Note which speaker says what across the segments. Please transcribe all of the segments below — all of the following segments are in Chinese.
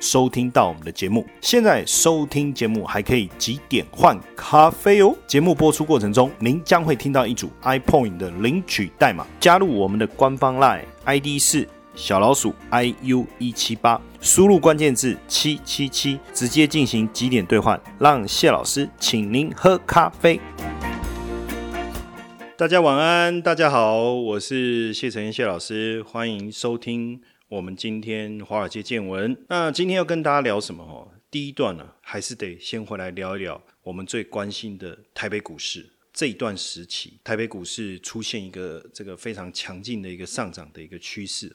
Speaker 1: 收听到我们的节目，现在收听节目还可以几点换咖啡哦。节目播出过程中，您将会听到一组 iPoint 的领取代码，加入我们的官方 Line ID 是小老鼠 iu 一七八，输入关键字七七七，直接进行几点兑换，让谢老师请您喝咖啡。大家晚安，大家好，我是谢承彦谢老师，欢迎收听。我们今天华尔街见闻，那今天要跟大家聊什么？哦，第一段呢，还是得先回来聊一聊我们最关心的台北股市这一段时期，台北股市出现一个这个非常强劲的一个上涨的一个趋势，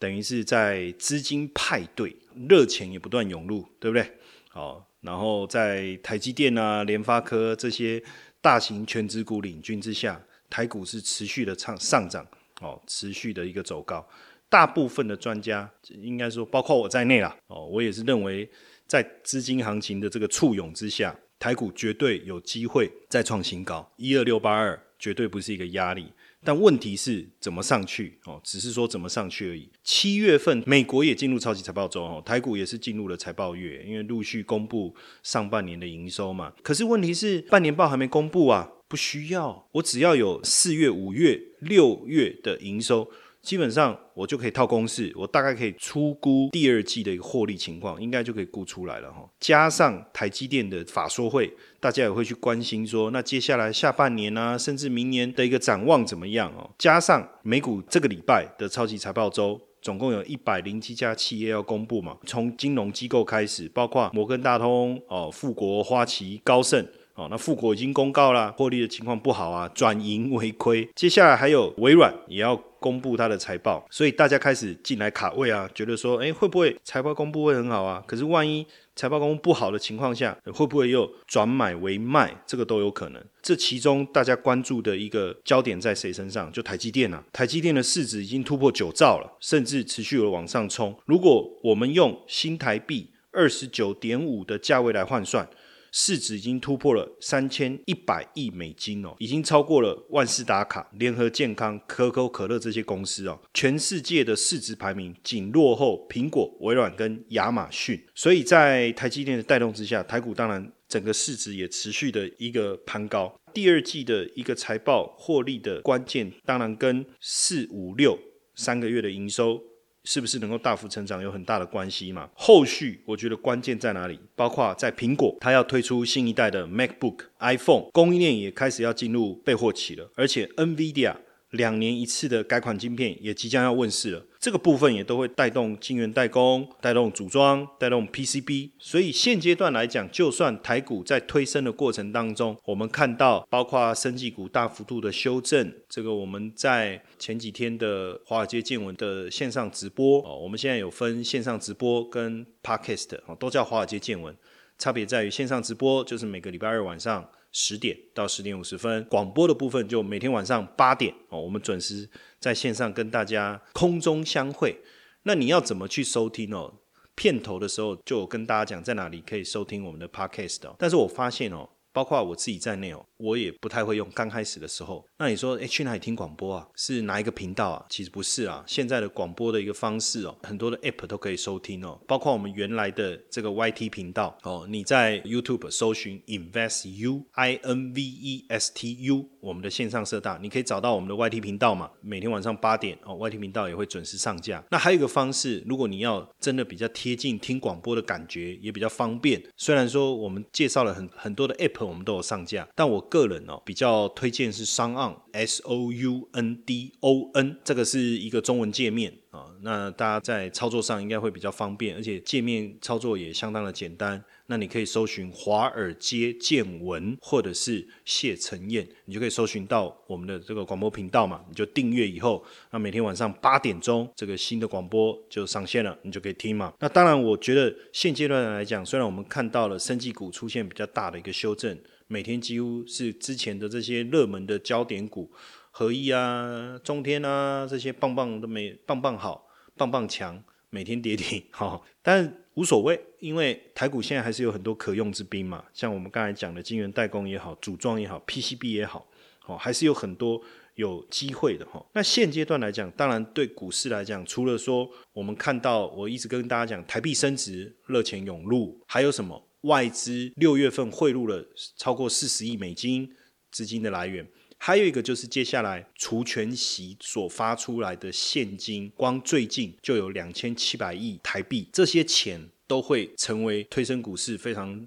Speaker 1: 等于是在资金派对，热钱也不断涌入，对不对？好，然后在台积电啊、联发科这些大型全职股领军之下，台股是持续的上上涨，哦，持续的一个走高。大部分的专家应该说，包括我在内啦，哦，我也是认为，在资金行情的这个簇拥之下，台股绝对有机会再创新高，一二六八二绝对不是一个压力。但问题是怎么上去？哦，只是说怎么上去而已。七月份美国也进入超级财报周，哦，台股也是进入了财报月，因为陆续公布上半年的营收嘛。可是问题是半年报还没公布啊，不需要，我只要有四月、五月、六月的营收。基本上我就可以套公式，我大概可以出估第二季的一个获利情况，应该就可以估出来了哈。加上台积电的法说会，大家也会去关心说，那接下来下半年啊，甚至明年的一个展望怎么样哦？加上美股这个礼拜的超级财报周，总共有一百零七家企业要公布嘛，从金融机构开始，包括摩根大通、哦富国、花旗、高盛。哦，那富国已经公告了，获利的情况不好啊，转盈为亏。接下来还有微软也要公布它的财报，所以大家开始进来卡位啊，觉得说，哎，会不会财报公布会很好啊？可是万一财报公布不好的情况下，会不会又转买为卖？这个都有可能。这其中大家关注的一个焦点在谁身上？就台积电啊，台积电的市值已经突破九兆了，甚至持续有往上冲。如果我们用新台币二十九点五的价位来换算。市值已经突破了三千一百亿美金哦，已经超过了万事达卡、联合健康、可口可乐这些公司哦。全世界的市值排名仅落后苹果、微软跟亚马逊。所以在台积电的带动之下，台股当然整个市值也持续的一个攀高。第二季的一个财报获利的关键，当然跟四五六三个月的营收。是不是能够大幅成长有很大的关系嘛？后续我觉得关键在哪里？包括在苹果，它要推出新一代的 MacBook、iPhone，供应链也开始要进入备货期了，而且 NVIDIA。两年一次的改款晶片也即将要问世了，这个部分也都会带动晶圆代工、带动组装、带动 PCB。所以现阶段来讲，就算台股在推升的过程当中，我们看到包括生技股大幅度的修正，这个我们在前几天的华尔街见闻的线上直播哦，我们现在有分线上直播跟 Podcast 哦，都叫华尔街见闻，差别在于线上直播就是每个礼拜二晚上。十点到十点五十分，广播的部分就每天晚上八点哦，我们准时在线上跟大家空中相会。那你要怎么去收听哦？片头的时候就跟大家讲在哪里可以收听我们的 podcast 哦。但是我发现哦。包括我自己在内哦，我也不太会用。刚开始的时候，那你说，哎，去哪里听广播啊？是哪一个频道啊？其实不是啊。现在的广播的一个方式哦，很多的 app 都可以收听哦。包括我们原来的这个 YT 频道哦，你在 YouTube 搜寻 Invest U I N V E S T U，我们的线上社大，你可以找到我们的 YT 频道嘛。每天晚上八点哦，YT 频道也会准时上架。那还有一个方式，如果你要真的比较贴近听广播的感觉，也比较方便。虽然说我们介绍了很很多的 app。我们都有上架，但我个人哦比较推荐是商岸 S O U N D O N，这个是一个中文界面啊，那大家在操作上应该会比较方便，而且界面操作也相当的简单。那你可以搜寻华尔街见闻，或者是谢承彦，你就可以搜寻到我们的这个广播频道嘛。你就订阅以后，那每天晚上八点钟，这个新的广播就上线了，你就可以听嘛。那当然，我觉得现阶段来讲，虽然我们看到了生技股出现比较大的一个修正，每天几乎是之前的这些热门的焦点股。合一啊、中天啊这些棒棒都没棒棒好、棒棒强，每天跌停哈，但无所谓，因为台股现在还是有很多可用之兵嘛，像我们刚才讲的晶圆代工也好、组装也好、PCB 也好，哦，还是有很多。有机会的哈，那现阶段来讲，当然对股市来讲，除了说我们看到我一直跟大家讲台币升值、热钱涌入，还有什么外资六月份汇入了超过四十亿美金资金的来源，还有一个就是接下来除权息所发出来的现金，光最近就有两千七百亿台币，这些钱都会成为推升股市非常。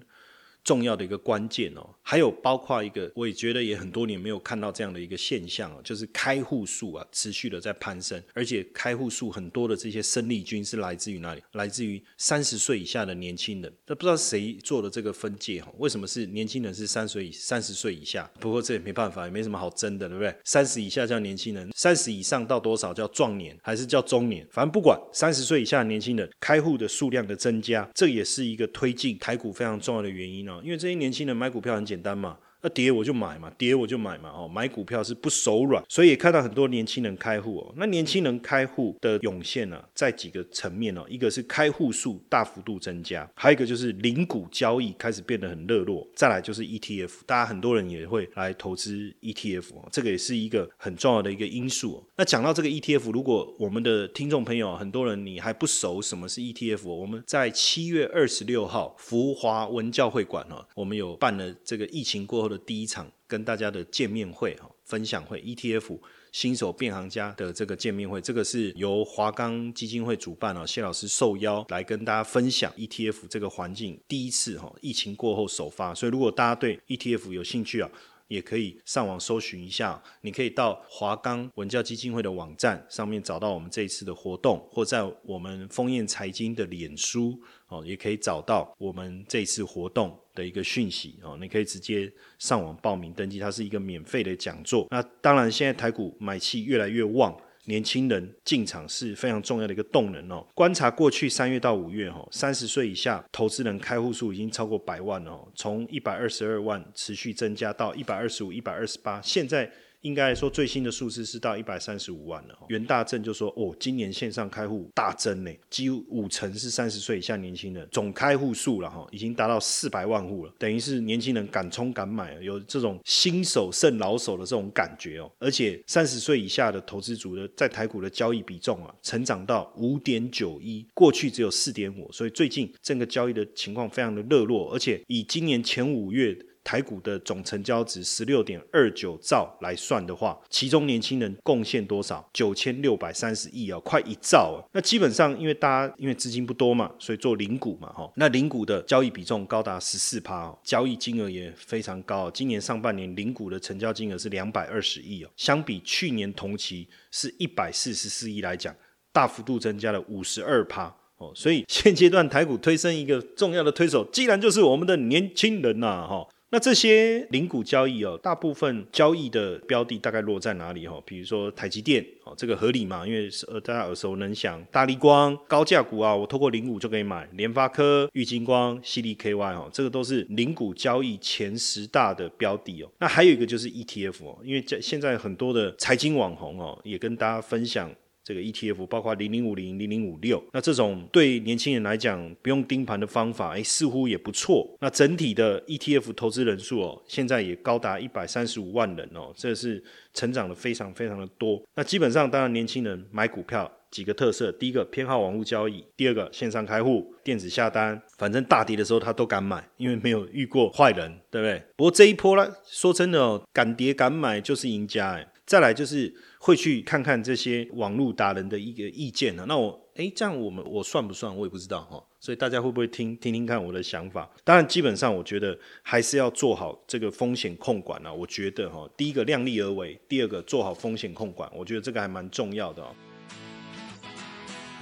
Speaker 1: 重要的一个关键哦，还有包括一个，我也觉得也很多年没有看到这样的一个现象哦，就是开户数啊持续的在攀升，而且开户数很多的这些生力军是来自于哪里？来自于三十岁以下的年轻人。那不知道谁做的这个分界哈？为什么是年轻人是三岁三十岁以下？不过这也没办法，也没什么好争的，对不对？三十以下叫年轻人，三十以上到多少叫壮年，还是叫中年？反正不管三十岁以下的年轻人开户的数量的增加，这也是一个推进台股非常重要的原因哦。因为这些年轻人买股票很简单嘛。那跌我就买嘛，跌我就买嘛，哦，买股票是不手软，所以也看到很多年轻人开户哦。那年轻人开户的涌现呢，在几个层面哦，一个是开户数大幅度增加，还有一个就是零股交易开始变得很热络，再来就是 ETF，大家很多人也会来投资 ETF，这个也是一个很重要的一个因素。那讲到这个 ETF，如果我们的听众朋友很多人你还不熟什么是 ETF，我们在七月二十六号福华文教会馆哦，我们有办了这个疫情过后的。第一场跟大家的见面会哈，分享会 ETF 新手变行家的这个见面会，这个是由华钢基金会主办哦，谢老师受邀来跟大家分享 ETF 这个环境第一次哈，疫情过后首发，所以如果大家对 ETF 有兴趣啊，也可以上网搜寻一下，你可以到华冈文教基金会的网站上面找到我们这一次的活动，或在我们丰燕财经的脸书哦，也可以找到我们这次活动。的一个讯息哦，你可以直接上网报名登记，它是一个免费的讲座。那当然，现在台股买气越来越旺，年轻人进场是非常重要的一个动能哦。观察过去三月到五月哈，三十岁以下投资人开户数已经超过百万了，从一百二十二万持续增加到一百二十五、一百二十八，现在。应该说，最新的数字是到一百三十五万了。袁大正就说：“哦，今年线上开户大增呢，几乎五成是三十岁以下年轻人，总开户数了哈，已经达到四百万户了。等于是年轻人敢冲敢买，有这种新手胜老手的这种感觉哦。而且三十岁以下的投资族的在台股的交易比重啊，成长到五点九一，过去只有四点五，所以最近整个交易的情况非常的热络，而且以今年前五月。”台股的总成交值十六点二九兆来算的话，其中年轻人贡献多少？九千六百三十亿啊，快一兆啊！那基本上，因为大家因为资金不多嘛，所以做零股嘛，哈。那零股的交易比重高达十四趴哦，交易金额也非常高。今年上半年零股的成交金额是两百二十亿哦，相比去年同期是一百四十四亿来讲，大幅度增加了五十二趴哦。所以现阶段台股推升一个重要的推手，既然就是我们的年轻人呐，哈。那这些零股交易哦，大部分交易的标的大概落在哪里哈？比如说台积电哦，这个合理嘛？因为呃大家耳熟能详，大力光高价股啊，我透过零股就可以买。联发科、玉金光、犀利 KY 哦，这个都是零股交易前十大的标的哦。那还有一个就是 ETF 哦，因为在现在很多的财经网红哦，也跟大家分享。这个 ETF 包括零零五零、零零五六，那这种对年轻人来讲不用盯盘的方法，哎，似乎也不错。那整体的 ETF 投资人数哦，现在也高达一百三十五万人哦，这是成长的非常非常的多。那基本上，当然年轻人买股票几个特色：第一个偏好网络交易，第二个线上开户、电子下单，反正大跌的时候他都敢买，因为没有遇过坏人，对不对？不过这一波呢，说真的哦，敢跌敢买就是赢家哎。再来就是会去看看这些网络达人的一个意见呢。那我哎，这样我们我算不算？我也不知道哈。所以大家会不会听听听看我的想法？当然，基本上我觉得还是要做好这个风险控管啊。我觉得哈，第一个量力而为，第二个做好风险控管，我觉得这个还蛮重要的哦。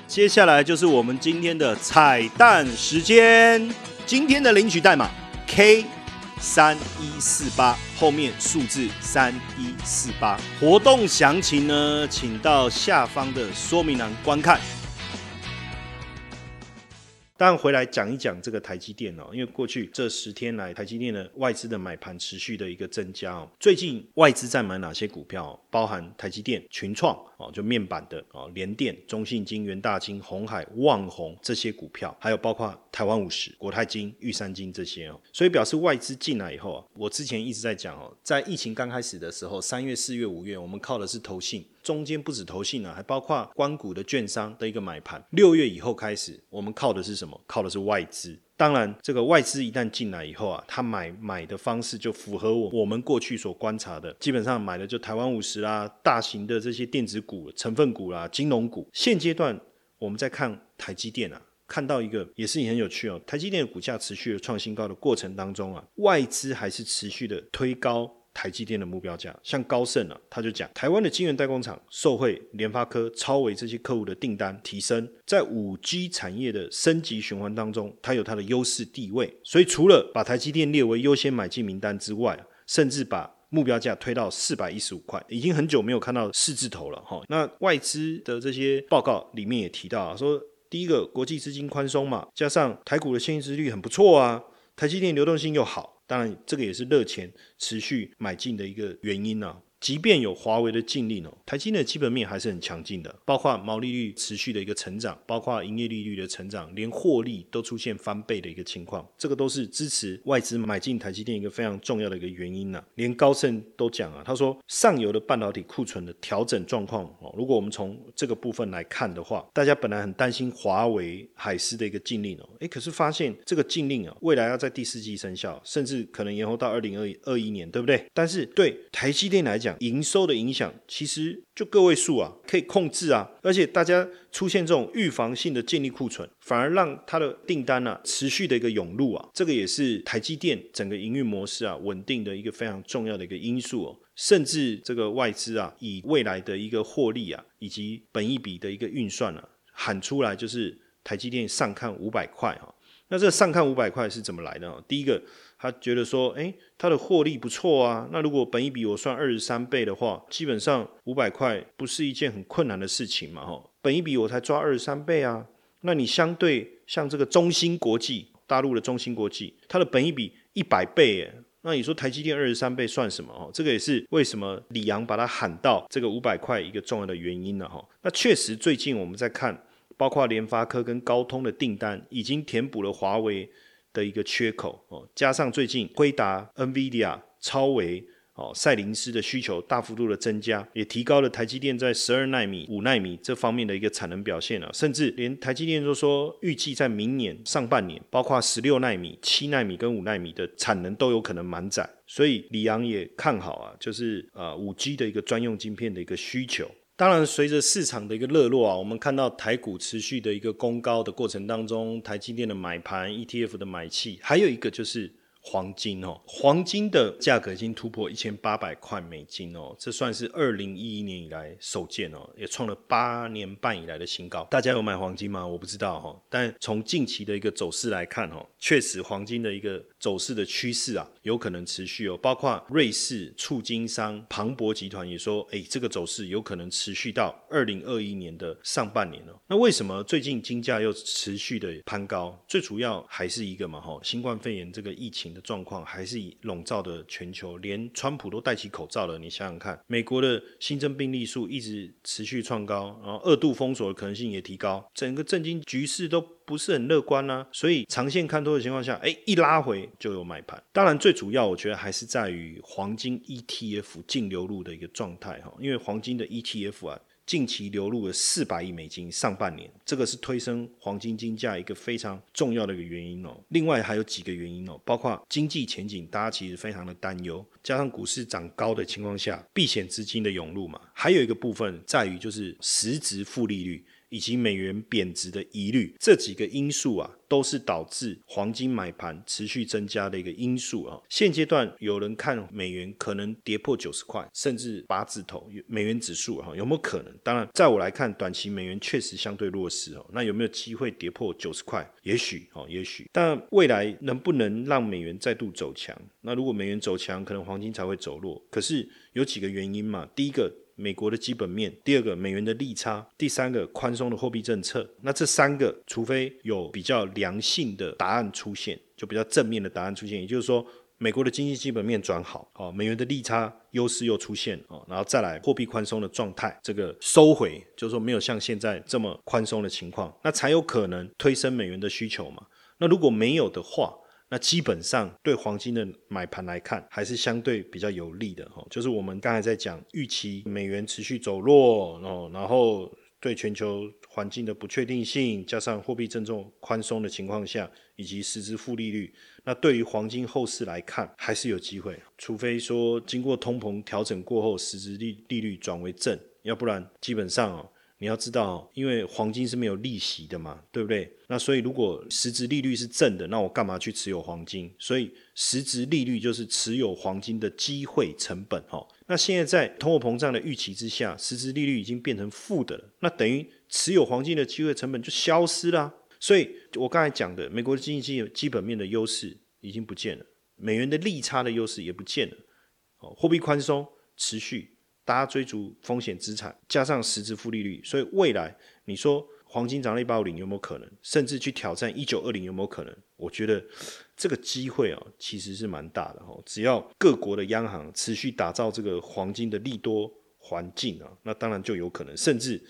Speaker 1: 接下来就是我们今天的彩蛋时间，今天的领取代码 K。三一四八后面数字三一四八，活动详情呢，请到下方的说明栏观看。当然回来讲一讲这个台积电哦，因为过去这十天来，台积电的外资的买盘持续的一个增加哦。最近外资在买哪些股票？包含台积电、群创哦，就面板的哦，联电、中信金、元大金、红海、旺宏这些股票，还有包括台湾五十、国泰金、玉山金这些哦。所以表示外资进来以后啊，我之前一直在讲哦，在疫情刚开始的时候，三月、四月、五月，我们靠的是投信。中间不止投信啊，还包括关谷的券商的一个买盘。六月以后开始，我们靠的是什么？靠的是外资。当然，这个外资一旦进来以后啊，他买买的方式就符合我我们过去所观察的，基本上买的就台湾五十啦，大型的这些电子股、成分股啦、金融股。现阶段我们在看台积电啊，看到一个也是很有趣哦，台积电的股价持续的创新高的过程当中啊，外资还是持续的推高。台积电的目标价，像高盛啊，他就讲，台湾的晶圆代工厂受惠联发科、超维这些客户的订单提升，在五 G 产业的升级循环当中，它有它的优势地位。所以除了把台积电列为优先买进名单之外，甚至把目标价推到四百一十五块，已经很久没有看到四字头了哈。那外资的这些报告里面也提到啊，说第一个国际资金宽松嘛，加上台股的现金率很不错啊，台积电流动性又好。当然，这个也是热钱持续买进的一个原因呢。即便有华为的禁令哦，台积电的基本面还是很强劲的，包括毛利率持续的一个成长，包括营业利率的成长，连获利都出现翻倍的一个情况，这个都是支持外资买进台积电一个非常重要的一个原因呐。连高盛都讲啊，他说上游的半导体库存的调整状况哦，如果我们从这个部分来看的话，大家本来很担心华为、海思的一个禁令哦，诶，可是发现这个禁令啊，未来要在第四季生效，甚至可能延后到二零二二一年，对不对？但是对台积电来讲，营收的影响其实就个位数啊，可以控制啊，而且大家出现这种预防性的建立库存，反而让它的订单呢持续的一个涌入啊，这个也是台积电整个营运模式啊稳定的一个非常重要的一个因素哦。甚至这个外资啊，以未来的一个获利啊，以及本一笔的一个运算啊，喊出来就是台积电上看五百块哈。那这上看五百块是怎么来的？第一个。他觉得说，哎，他的获利不错啊。那如果本一比我算二十三倍的话，基本上五百块不是一件很困难的事情嘛，哈。本一比我才抓二十三倍啊。那你相对像这个中芯国际，大陆的中芯国际，它的本一比一百倍，耶。那你说台积电二十三倍算什么？哦，这个也是为什么李阳把它喊到这个五百块一个重要的原因了，哈。那确实最近我们在看，包括联发科跟高通的订单，已经填补了华为。的一个缺口哦，加上最近辉达、NVIDIA、超维、哦赛灵思的需求大幅度的增加，也提高了台积电在十二纳米、五纳米这方面的一个产能表现啊，甚至连台积电都说预计在明年上半年，包括十六纳米、七纳米跟五纳米的产能都有可能满载，所以李阳也看好啊，就是呃五 G 的一个专用晶片的一个需求。当然，随着市场的一个热络啊，我们看到台股持续的一个攻高的过程当中，台积电的买盘、ETF 的买气，还有一个就是。黄金哦，黄金的价格已经突破一千八百块美金哦，这算是二零一一年以来首见哦，也创了八年半以来的新高。大家有买黄金吗？我不知道哈，但从近期的一个走势来看哦，确实黄金的一个走势的趋势啊，有可能持续哦。包括瑞士促金商庞博集团也说，哎，这个走势有可能持续到二零二一年的上半年哦。那为什么最近金价又持续的攀高？最主要还是一个嘛哈，新冠肺炎这个疫情。的状况还是笼罩的全球，连川普都戴起口罩了。你想想看，美国的新增病例数一直持续创高，然后二度封锁的可能性也提高，整个震惊局势都不是很乐观呢。所以长线看多的情况下，哎，一拉回就有买盘。当然，最主要我觉得还是在于黄金 ETF 净流入的一个状态哈，因为黄金的 ETF 啊。近期流入了四百亿美金，上半年这个是推升黄金金价一个非常重要的一个原因哦。另外还有几个原因哦，包括经济前景，大家其实非常的担忧，加上股市涨高的情况下，避险资金的涌入嘛，还有一个部分在于就是实质负利率。以及美元贬值的疑虑，这几个因素啊，都是导致黄金买盘持续增加的一个因素啊。现阶段有人看美元可能跌破九十块，甚至八字头美元指数哈，有没有可能？当然，在我来看，短期美元确实相对弱势哦。那有没有机会跌破九十块？也许哦，也许。但未来能不能让美元再度走强？那如果美元走强，可能黄金才会走弱。可是有几个原因嘛。第一个。美国的基本面，第二个美元的利差，第三个宽松的货币政策。那这三个，除非有比较良性的答案出现，就比较正面的答案出现，也就是说。美国的经济基本面转好，哦，美元的利差优势又出现，哦，然后再来货币宽松的状态，这个收回，就是说没有像现在这么宽松的情况，那才有可能推升美元的需求嘛。那如果没有的话，那基本上对黄金的买盘来看，还是相对比较有利的，哈。就是我们刚才在讲预期美元持续走弱，哦，然后对全球环境的不确定性，加上货币正重宽松的情况下，以及实质负利率。那对于黄金后市来看，还是有机会，除非说经过通膨调整过后，实质利利率转为正，要不然基本上哦，你要知道，因为黄金是没有利息的嘛，对不对？那所以如果实质利率是正的，那我干嘛去持有黄金？所以实质利率就是持有黄金的机会成本哈。那现在在通货膨胀的预期之下，实质利率已经变成负的了，那等于持有黄金的机会成本就消失了。所以，我刚才讲的，美国的经济基本面的优势已经不见了，美元的利差的优势也不见了。哦，货币宽松持续，大家追逐风险资产，加上实质负利率，所以未来你说黄金涨到一八五零有没有可能？甚至去挑战一九二零有没有可能？我觉得这个机会啊，其实是蛮大的哈。只要各国的央行持续打造这个黄金的利多环境啊，那当然就有可能，甚至。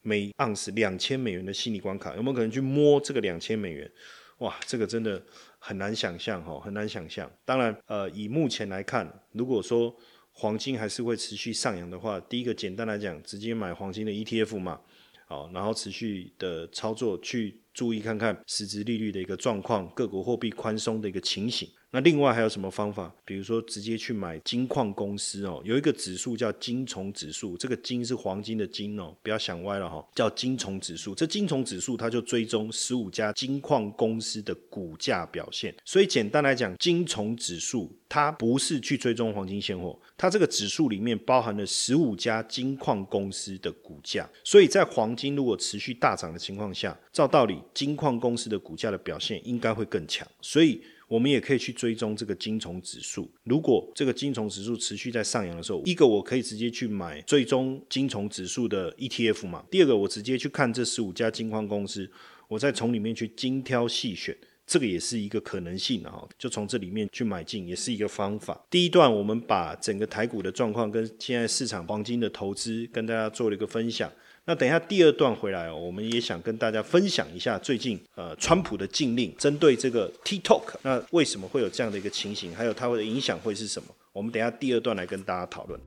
Speaker 1: 每盎司两千美元的心理关卡，有没有可能去摸这个两千美元？哇，这个真的很难想象哈，很难想象。当然，呃，以目前来看，如果说黄金还是会持续上扬的话，第一个简单来讲，直接买黄金的 ETF 嘛，好，然后持续的操作，去注意看看实质利率的一个状况，各国货币宽松的一个情形。那另外还有什么方法？比如说直接去买金矿公司哦，有一个指数叫金虫指数，这个金是黄金的金哦，不要想歪了哈，叫金虫指数。这金虫指数它就追踪十五家金矿公司的股价表现。所以简单来讲，金虫指数它不是去追踪黄金现货，它这个指数里面包含了十五家金矿公司的股价。所以在黄金如果持续大涨的情况下，照道理金矿公司的股价的表现应该会更强。所以我们也可以去追踪这个金虫指数。如果这个金虫指数持续在上扬的时候，一个我可以直接去买追踪金虫指数的 ETF 嘛。第二个，我直接去看这十五家金矿公司，我再从里面去精挑细选，这个也是一个可能性啊。就从这里面去买进，也是一个方法。第一段我们把整个台股的状况跟现在市场黄金的投资跟大家做了一个分享。那等一下第二段回来哦，我们也想跟大家分享一下最近呃川普的禁令，针对这个 TikTok，那为什么会有这样的一个情形，还有它的影响会是什么？我们等下第二段来跟大家讨论。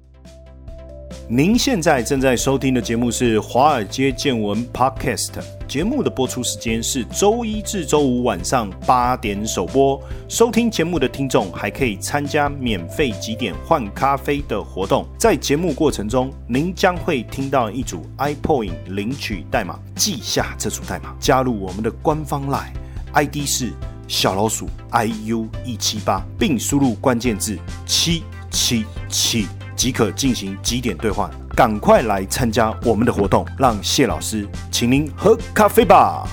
Speaker 1: 您现在正在收听的节目是《华尔街见闻》Podcast。节目的播出时间是周一至周五晚上八点首播。收听节目的听众还可以参加免费几点换咖啡的活动。在节目过程中，您将会听到一组 iPoint 领取代码，记下这组代码，加入我们的官方 Line ID 是小老鼠 iu 一七八，并输入关键字七七七。即可进行几点兑换，赶快来参加我们的活动，让谢老师请您喝咖啡吧。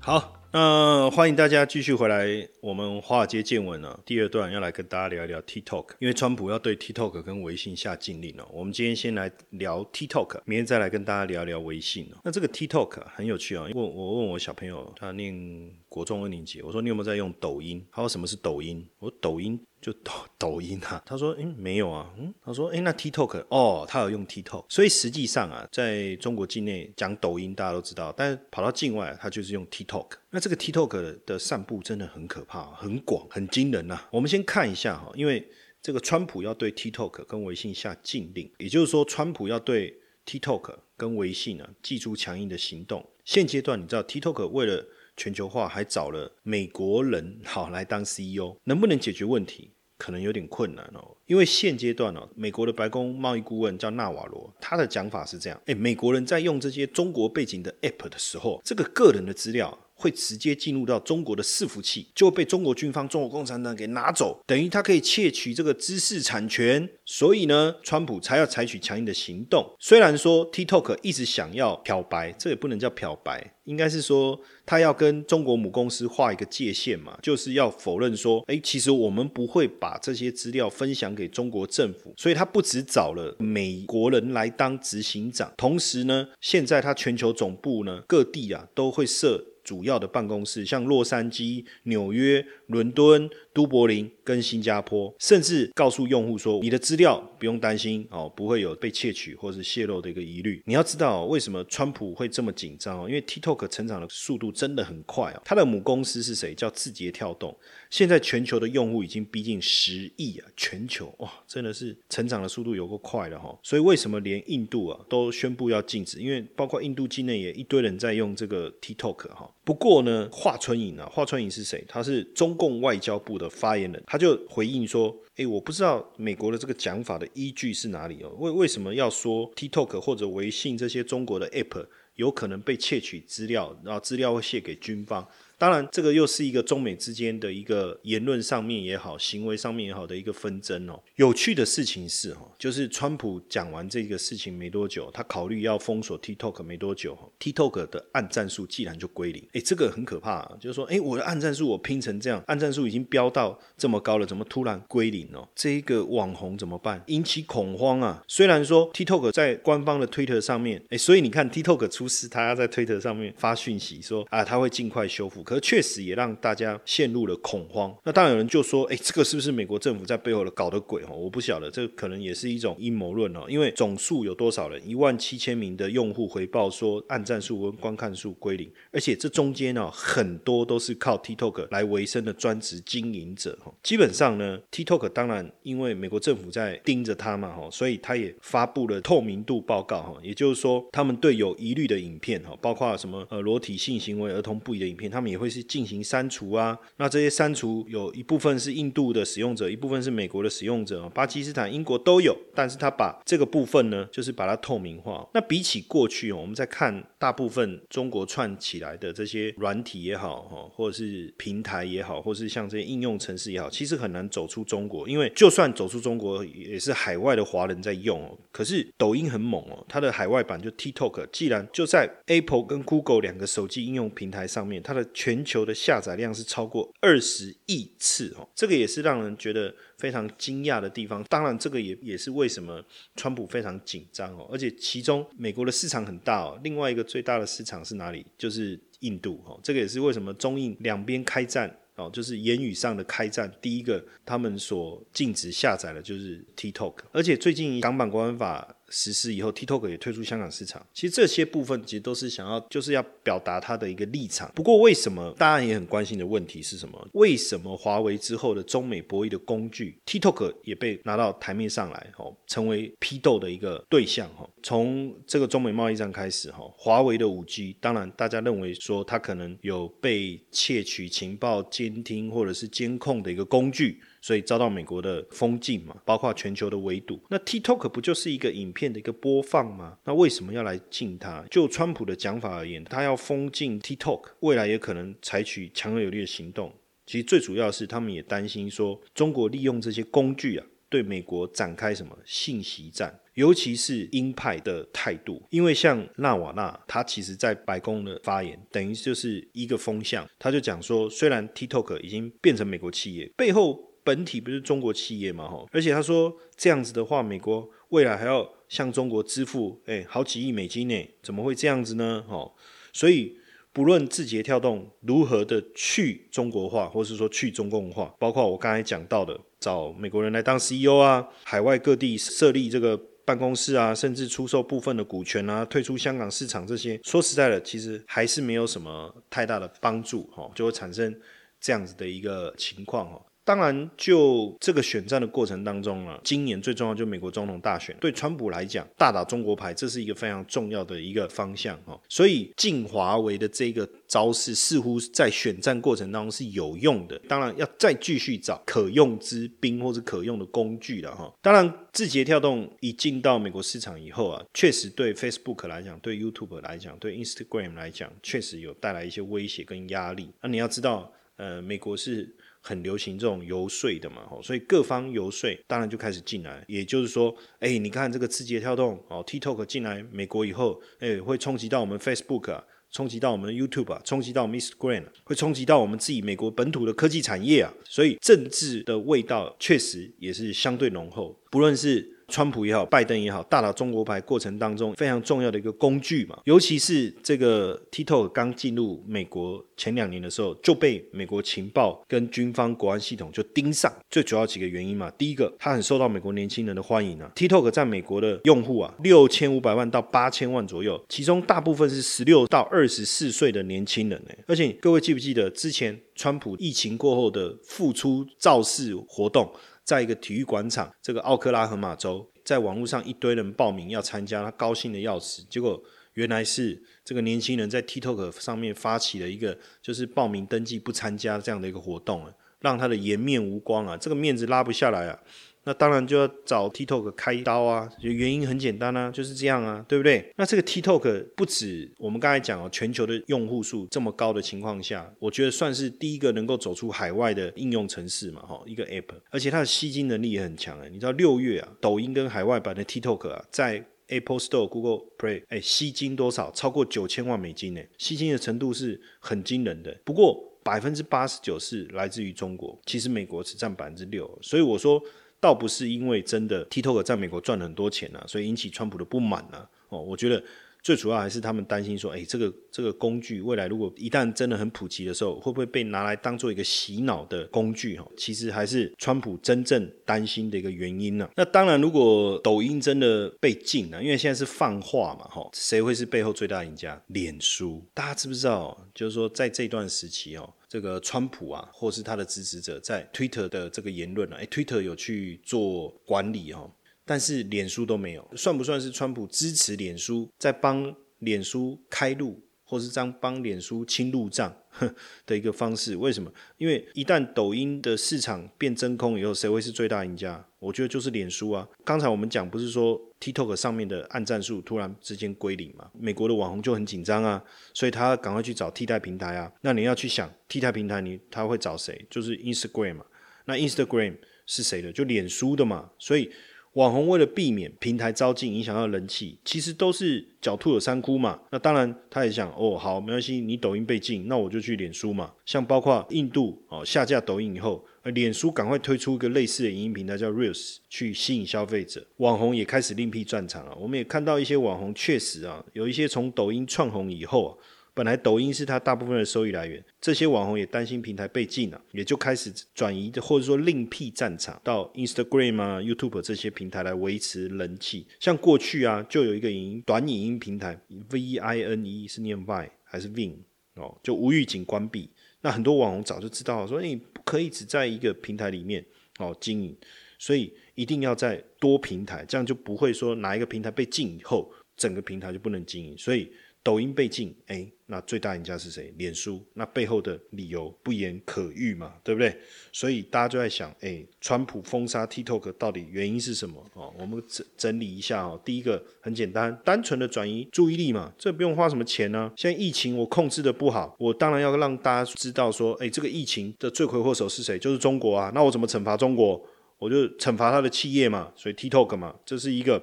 Speaker 1: 好。那欢迎大家继续回来，我们华尔街见闻呢，第二段要来跟大家聊一聊 TikTok，因为川普要对 TikTok 跟微信下禁令了。我们今天先来聊 TikTok，明天再来跟大家聊一聊微信那这个 TikTok 很有趣啊，因为我问我小朋友，他念国中二年级，我说你有没有在用抖音？他说什么是抖音？我说抖音。就抖 抖音啊，他说，嗯，没有啊，嗯，他说，哎，那 TikTok，哦，他有用 TikTok，所以实际上啊，在中国境内讲抖音，大家都知道，但是跑到境外，他就是用 TikTok。那这个 TikTok 的散布真的很可怕，啊很广，很惊人呐。我们先看一下哈，因为这个川普要对 TikTok 跟微信下禁令，也就是说，川普要对 TikTok 跟微信呢，寄出强硬的行动。现阶段，你知道 TikTok 为了全球化，还找了美国人好来当 CEO，能不能解决问题？可能有点困难哦，因为现阶段哦，美国的白宫贸易顾问叫纳瓦罗，他的讲法是这样：，诶，美国人在用这些中国背景的 App 的时候，这个个人的资料会直接进入到中国的伺服器，就会被中国军方、中国共产党给拿走，等于他可以窃取这个知识产权。所以呢，川普才要采取强硬的行动。虽然说 TikTok 一直想要漂白，这也不能叫漂白，应该是说他要跟中国母公司画一个界限嘛，就是要否认说，哎，其实我们不会把这些资料分享给中国政府。所以他不止找了美国人来当执行长，同时呢，现在他全球总部呢各地啊都会设。主要的办公室，像洛杉矶、纽约、伦敦。都柏林跟新加坡，甚至告诉用户说，你的资料不用担心哦，不会有被窃取或是泄露的一个疑虑。你要知道为什么川普会这么紧张哦？因为 TikTok 成长的速度真的很快哦。它的母公司是谁？叫字节跳动。现在全球的用户已经逼近十亿啊！全球哇，真的是成长的速度有够快的哈。所以为什么连印度啊都宣布要禁止？因为包括印度境内也一堆人在用这个 TikTok 哈。不过呢，华春莹啊，华春莹是谁？他是中共外交部的。发言人他就回应说：“哎，我不知道美国的这个讲法的依据是哪里哦？为为什么要说 TikTok 或者微信这些中国的 App 有可能被窃取资料，然后资料会泄给军方？”当然，这个又是一个中美之间的一个言论上面也好，行为上面也好的一个纷争哦。有趣的事情是哈，就是川普讲完这个事情没多久，他考虑要封锁 TikTok 没多久，TikTok 的暗战术既然就归零，哎，这个很可怕，啊就是说，哎，我的暗战术我拼成这样，暗战术已经飙到这么高了，怎么突然归零哦？这一个网红怎么办？引起恐慌啊！虽然说 TikTok 在官方的推特上面，哎，所以你看 TikTok 出事，他要在推特上面发讯息说啊，他会尽快修复。可确实也让大家陷入了恐慌。那当然有人就说：“哎，这个是不是美国政府在背后的搞的鬼？”哦，我不晓得，这可能也是一种阴谋论哦。因为总数有多少人？一万七千名的用户回报说，按赞数跟观看数归零，而且这中间呢，很多都是靠 TikTok 来维生的专职经营者。哈，基本上呢，TikTok 当然因为美国政府在盯着它嘛，哈，所以他也发布了透明度报告。哈，也就是说，他们对有疑虑的影片，哈，包括什么呃裸体性行为、儿童不宜的影片，他们也也会是。进行删除啊，那这些删除有一部分是印度的使用者，一部分是美国的使用者，巴基斯坦、英国都有。但是他把这个部分呢，就是把它透明化。那比起过去哦，我们在看大部分中国串起来的这些软体也好，哈，或者是平台也好，或是像这些应用程式也好，其实很难走出中国，因为就算走出中国，也是海外的华人在用哦。可是抖音很猛哦，它的海外版就 TikTok，既然就在 Apple 跟 Google 两个手机应用平台上面，它的全球的下载量是超过二十亿次哦，这个也是让人觉得非常惊讶的地方。当然，这个也也是为什么川普非常紧张哦。而且其中美国的市场很大哦，另外一个最大的市场是哪里？就是印度哦。这个也是为什么中印两边开战哦，就是言语上的开战。第一个，他们所禁止下载的就是 TikTok，而且最近港版国安法。实施以后，TikTok 也退出香港市场。其实这些部分其实都是想要，就是要表达他的一个立场。不过，为什么大家也很关心的问题是什么？为什么华为之后的中美博弈的工具 TikTok 也被拿到台面上来，哦，成为批斗的一个对象？哈，从这个中美贸易战开始，哈，华为的五 G，当然大家认为说它可能有被窃取情报、监听或者是监控的一个工具。所以遭到美国的封禁嘛，包括全球的围堵。那 TikTok 不就是一个影片的一个播放吗？那为什么要来禁它？就川普的讲法而言，他要封禁 TikTok，未来也可能采取强有力的行动。其实最主要是他们也担心说，中国利用这些工具啊，对美国展开什么信息战，尤其是鹰派的态度。因为像纳瓦纳，他其实在白宫的发言，等于就是一个风向，他就讲说，虽然 TikTok 已经变成美国企业，背后。本体不是中国企业嘛？哈，而且他说这样子的话，美国未来还要向中国支付哎好几亿美金呢？怎么会这样子呢？哈，所以不论字节跳动如何的去中国化，或是说去中共化，包括我刚才讲到的找美国人来当 CEO 啊，海外各地设立这个办公室啊，甚至出售部分的股权啊，退出香港市场这些，说实在的，其实还是没有什么太大的帮助哈，就会产生这样子的一个情况哈。当然，就这个选战的过程当中啊，今年最重要就美国总统大选，对川普来讲，大打中国牌，这是一个非常重要的一个方向哦。所以，进华为的这个招式，似乎在选战过程当中是有用的。当然，要再继续找可用之兵或者可用的工具了哈。当然，字节跳动一进到美国市场以后啊，确实对 Facebook 来讲，对 YouTube 来讲，对 Instagram 来讲，确实有带来一些威胁跟压力。那你要知道，呃，美国是。很流行这种游说的嘛，所以各方游说，当然就开始进来。也就是说，哎，你看这个字节跳动哦，TikTok 进来美国以后，哎，会冲击到我们 Facebook 啊，冲击到我们 YouTube 啊，冲击到 Instagram，会冲击到我们自己美国本土的科技产业啊。所以政治的味道确实也是相对浓厚，不论是。川普也好，拜登也好，大打中国牌过程当中非常重要的一个工具嘛。尤其是这个 TikTok 刚进入美国前两年的时候，就被美国情报跟军方国安系统就盯上。最主要几个原因嘛，第一个，它很受到美国年轻人的欢迎啊。TikTok 在美国的用户啊，六千五百万到八千万左右，其中大部分是十六到二十四岁的年轻人哎。而且各位记不记得之前川普疫情过后的复出造势活动？在一个体育广场，这个奥克拉荷马州，在网络上一堆人报名要参加，他高兴的要死。结果原来是这个年轻人在 TikTok 上面发起了一个，就是报名登记不参加这样的一个活动让他的颜面无光啊，这个面子拉不下来啊。那当然就要找 TikTok 开刀啊，原因很简单啊，就是这样啊，对不对？那这个 TikTok 不止我们刚才讲哦，全球的用户数这么高的情况下，我觉得算是第一个能够走出海外的应用城市嘛，哈，一个 App，而且它的吸金能力也很强诶。你知道六月啊，抖音跟海外版的 TikTok 啊，在 Apple Store、Google Play，哎，吸金多少？超过九千万美金呢，吸金的程度是很惊人的。不过百分之八十九是来自于中国，其实美国只占百分之六，所以我说。倒不是因为真的 TikTok 在美国赚了很多钱啊，所以引起川普的不满啊。哦，我觉得最主要还是他们担心说，哎，这个这个工具未来如果一旦真的很普及的时候，会不会被拿来当做一个洗脑的工具？哈，其实还是川普真正担心的一个原因呢。那当然，如果抖音真的被禁了，因为现在是放话嘛，哈，谁会是背后最大赢家？脸书，大家知不知道？就是说在这段时期哦。这个川普啊，或是他的支持者在 Twitter 的这个言论啊，哎，Twitter 有去做管理哦，但是脸书都没有，算不算是川普支持脸书，在帮脸书开路？或是这样帮脸书清入账 的一个方式，为什么？因为一旦抖音的市场变真空以后，谁会是最大赢家？我觉得就是脸书啊。刚才我们讲不是说 TikTok 上面的按赞数突然之间归零嘛？美国的网红就很紧张啊，所以他赶快去找替代平台啊。那你要去想替代平台，你他会找谁？就是 Instagram 嘛。那 Instagram 是谁的？就脸书的嘛。所以。网红为了避免平台招进影响到人气，其实都是狡兔有三窟嘛。那当然，他也想哦，好，没关系，你抖音被禁，那我就去脸书嘛。像包括印度哦下架抖音以后，脸书赶快推出一个类似的影音平台叫 Reels，去吸引消费者。网红也开始另辟战场了。我们也看到一些网红确实啊，有一些从抖音窜红以后啊。本来抖音是它大部分的收益来源，这些网红也担心平台被禁了，也就开始转移或者说另辟战场到 Instagram 啊、YouTube 这些平台来维持人气。像过去啊，就有一个影音短影音平台 Vine 是念 Vine 还是 Vin 哦，就无预警关闭。那很多网红早就知道，说你不可以只在一个平台里面哦经营，所以一定要在多平台，这样就不会说哪一个平台被禁以后，整个平台就不能经营。所以抖音被禁，哎。那最大赢家是谁？脸书。那背后的理由不言可喻嘛，对不对？所以大家就在想，哎，川普封杀 TikTok 到底原因是什么？哦，我们整整理一下哦。第一个很简单，单纯的转移注意力嘛，这不用花什么钱呢。现在疫情我控制的不好，我当然要让大家知道说，哎，这个疫情的罪魁祸首是谁？就是中国啊。那我怎么惩罚中国？我就惩罚他的企业嘛。所以 TikTok 嘛，这是一个，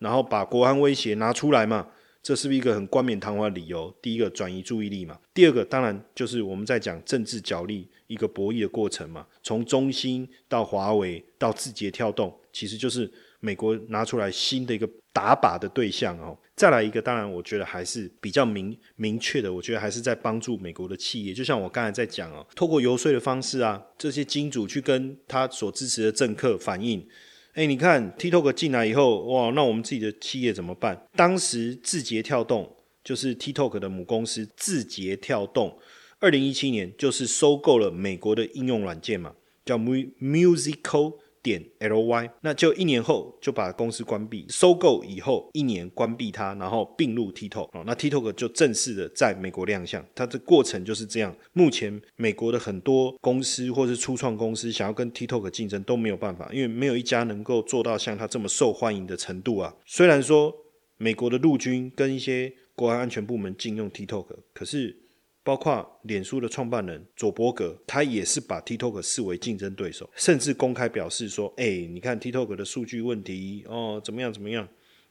Speaker 1: 然后把国安威胁拿出来嘛。这是不是一个很冠冕堂皇的理由？第一个转移注意力嘛，第二个当然就是我们在讲政治角力一个博弈的过程嘛。从中兴到华为到字节跳动，其实就是美国拿出来新的一个打靶的对象哦。再来一个，当然我觉得还是比较明明确的，我觉得还是在帮助美国的企业。就像我刚才在讲哦，透过游说的方式啊，这些金主去跟他所支持的政客反映。哎，你看 TikTok 进来以后，哇，那我们自己的企业怎么办？当时字节跳动就是 TikTok 的母公司，字节跳动二零一七年就是收购了美国的应用软件嘛，叫 Musical。点 ly，那就一年后就把公司关闭，收购以后一年关闭它，然后并入 TikTok 哦，那 TikTok 就正式的在美国亮相，它的过程就是这样。目前美国的很多公司或是初创公司想要跟 TikTok 竞争都没有办法，因为没有一家能够做到像它这么受欢迎的程度啊。虽然说美国的陆军跟一些国安安全部门禁用 TikTok，可是。包括脸书的创办人佐伯格，他也是把 TikTok 视为竞争对手，甚至公开表示说：“哎，你看 TikTok 的数据问题哦，怎么样怎么样？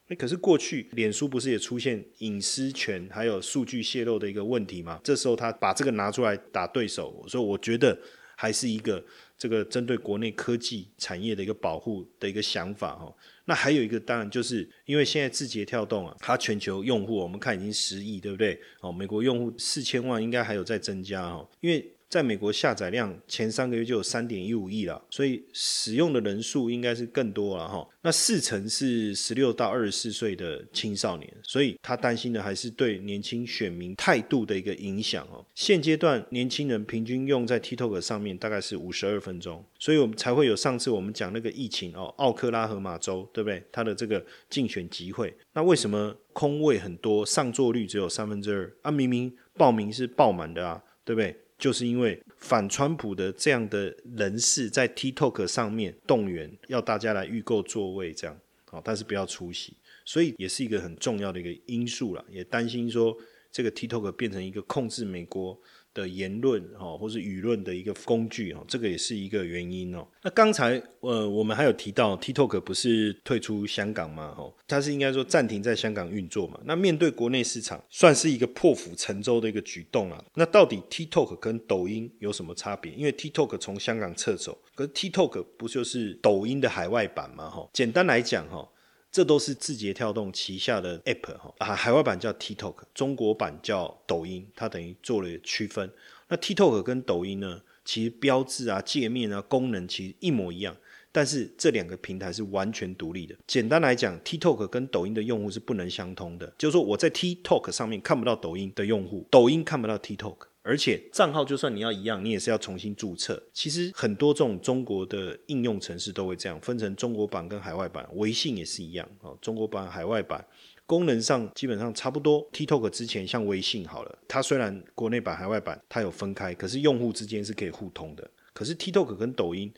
Speaker 1: 哎，可是过去脸书不是也出现隐私权还有数据泄露的一个问题吗？这时候他把这个拿出来打对手，所以我觉得还是一个这个针对国内科技产业的一个保护的一个想法哈。”那还有一个，当然就是因为现在字节跳动啊，它全球用户我们看已经十亿，对不对？哦，美国用户四千万，应该还有在增加哦，因为。在美国下载量前三个月就有三点一五亿了，所以使用的人数应该是更多了哈。那四成是十六到二十四岁的青少年，所以他担心的还是对年轻选民态度的一个影响哦。现阶段年轻人平均用在 TikTok 上面大概是五十二分钟，所以我们才会有上次我们讲那个疫情哦，奥克拉荷马州对不对？他的这个竞选集会，那为什么空位很多，上座率只有三分之二啊？明明报名是爆满的啊，对不对？就是因为反川普的这样的人士在 TikTok 上面动员，要大家来预购座位，这样好，但是不要出席，所以也是一个很重要的一个因素了，也担心说这个 TikTok 变成一个控制美国。的言论哈，或是舆论的一个工具哈，这个也是一个原因哦。那刚才呃，我们还有提到 TikTok 不是退出香港吗？哈，它是应该说暂停在香港运作嘛。那面对国内市场，算是一个破釜沉舟的一个举动啊。那到底 TikTok 跟抖音有什么差别？因为 TikTok 从香港撤走，可是 TikTok 不就是抖音的海外版吗？哈，简单来讲哈。这都是字节跳动旗下的 App 哈啊，海外版叫 TikTok，中国版叫抖音，它等于做了区分。那 TikTok 跟抖音呢，其实标志啊、界面啊、功能其实一模一样，但是这两个平台是完全独立的。简单来讲，TikTok 跟抖音的用户是不能相通的，就是说我在 TikTok 上面看不到抖音的用户，抖音看不到 TikTok。而且账号就算你要一样，你也是要重新注册。其实很多这种中国的应用程式都会这样，分成中国版跟海外版。微信也是一样哦，中国版、海外版功能上基本上差不多。TikTok 之前像微信好了，它虽然国内版、海外版它有分开，可是用户之间是可以互通的。可是 TikTok 跟抖音。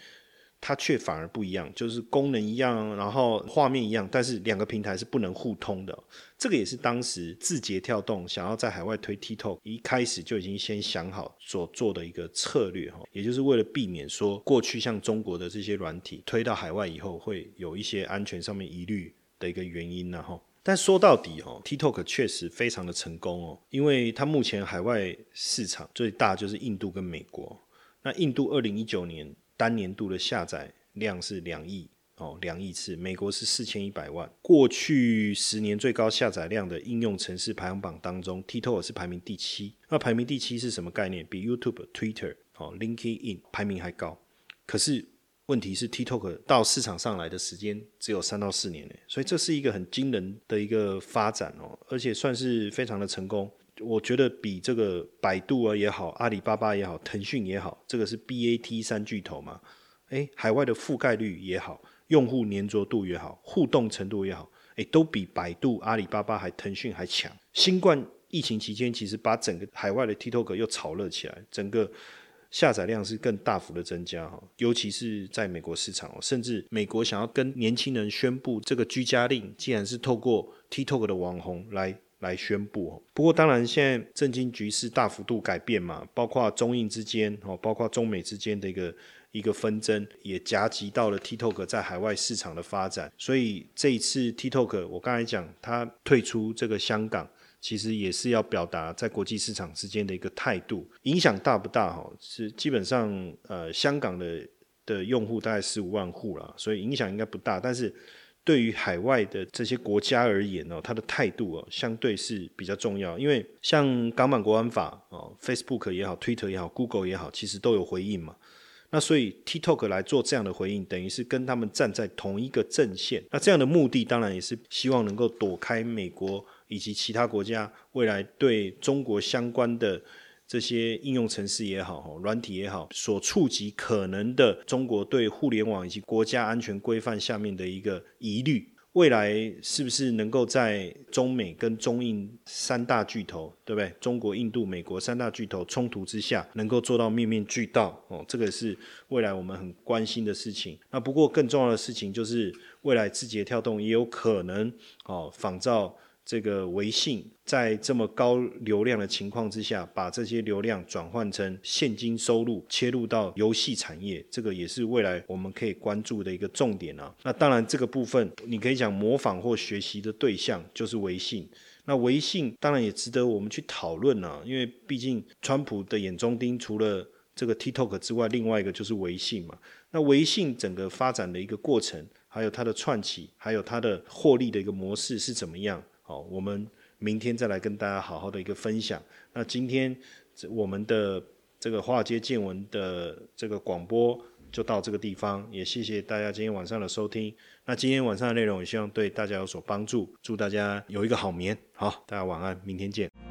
Speaker 1: 它却反而不一样，就是功能一样，然后画面一样，但是两个平台是不能互通的。这个也是当时字节跳动想要在海外推 TikTok 一开始就已经先想好所做的一个策略哈，也就是为了避免说过去像中国的这些软体推到海外以后会有一些安全上面疑虑的一个原因呢哈。但说到底哈，TikTok 确实非常的成功哦，因为它目前海外市场最大就是印度跟美国。那印度二零一九年。单年度的下载量是两亿哦，两亿次。美国是四千一百万。过去十年最高下载量的应用城市排行榜当中，TikTok 是排名第七。那排名第七是什么概念？比 YouTube、Twitter、哦 LinkedIn 排名还高。可是问题是，TikTok 到市场上来的时间只有三到四年，所以这是一个很惊人的一个发展哦，而且算是非常的成功。我觉得比这个百度啊也好，阿里巴巴也好，腾讯也好，这个是 BAT 三巨头嘛？诶，海外的覆盖率也好，用户粘着度也好，互动程度也好，诶，都比百度、阿里巴巴还腾讯还强。新冠疫情期间，其实把整个海外的 TikTok 又炒热起来，整个下载量是更大幅的增加哈，尤其是在美国市场哦，甚至美国想要跟年轻人宣布这个居家令，既然是透过 TikTok 的网红来。来宣布不过当然现在政经局势大幅度改变嘛，包括中印之间哦，包括中美之间的一个一个纷争，也夹击到了 TikTok 在海外市场的发展。所以这一次 TikTok，我刚才讲它退出这个香港，其实也是要表达在国际市场之间的一个态度。影响大不大哈？是基本上呃，香港的的用户大概十五万户了，所以影响应该不大，但是。对于海外的这些国家而言哦，他的态度哦，相对是比较重要。因为像港版国安法哦，Facebook 也好，Twitter 也好，Google 也好，其实都有回应嘛。那所以 TikTok 来做这样的回应，等于是跟他们站在同一个阵线。那这样的目的当然也是希望能够躲开美国以及其他国家未来对中国相关的。这些应用程式也好，软体也好，所触及可能的中国对互联网以及国家安全规范下面的一个疑虑。未来是不是能够在中美跟中印三大巨头，对不对？中国、印度、美国三大巨头冲突之下，能够做到面面俱到？哦，这个是未来我们很关心的事情。那不过更重要的事情就是，未来字节跳动也有可能哦仿照。这个微信在这么高流量的情况之下，把这些流量转换成现金收入，切入到游戏产业，这个也是未来我们可以关注的一个重点啊。那当然，这个部分你可以讲模仿或学习的对象就是微信。那微信当然也值得我们去讨论啊，因为毕竟川普的眼中钉除了这个 TikTok 之外，另外一个就是微信嘛。那微信整个发展的一个过程，还有它的串起，还有它的获利的一个模式是怎么样？好，我们明天再来跟大家好好的一个分享。那今天我们的这个华尔街见闻的这个广播就到这个地方，也谢谢大家今天晚上的收听。那今天晚上的内容也希望对大家有所帮助，祝大家有一个好眠。好，大家晚安，明天见。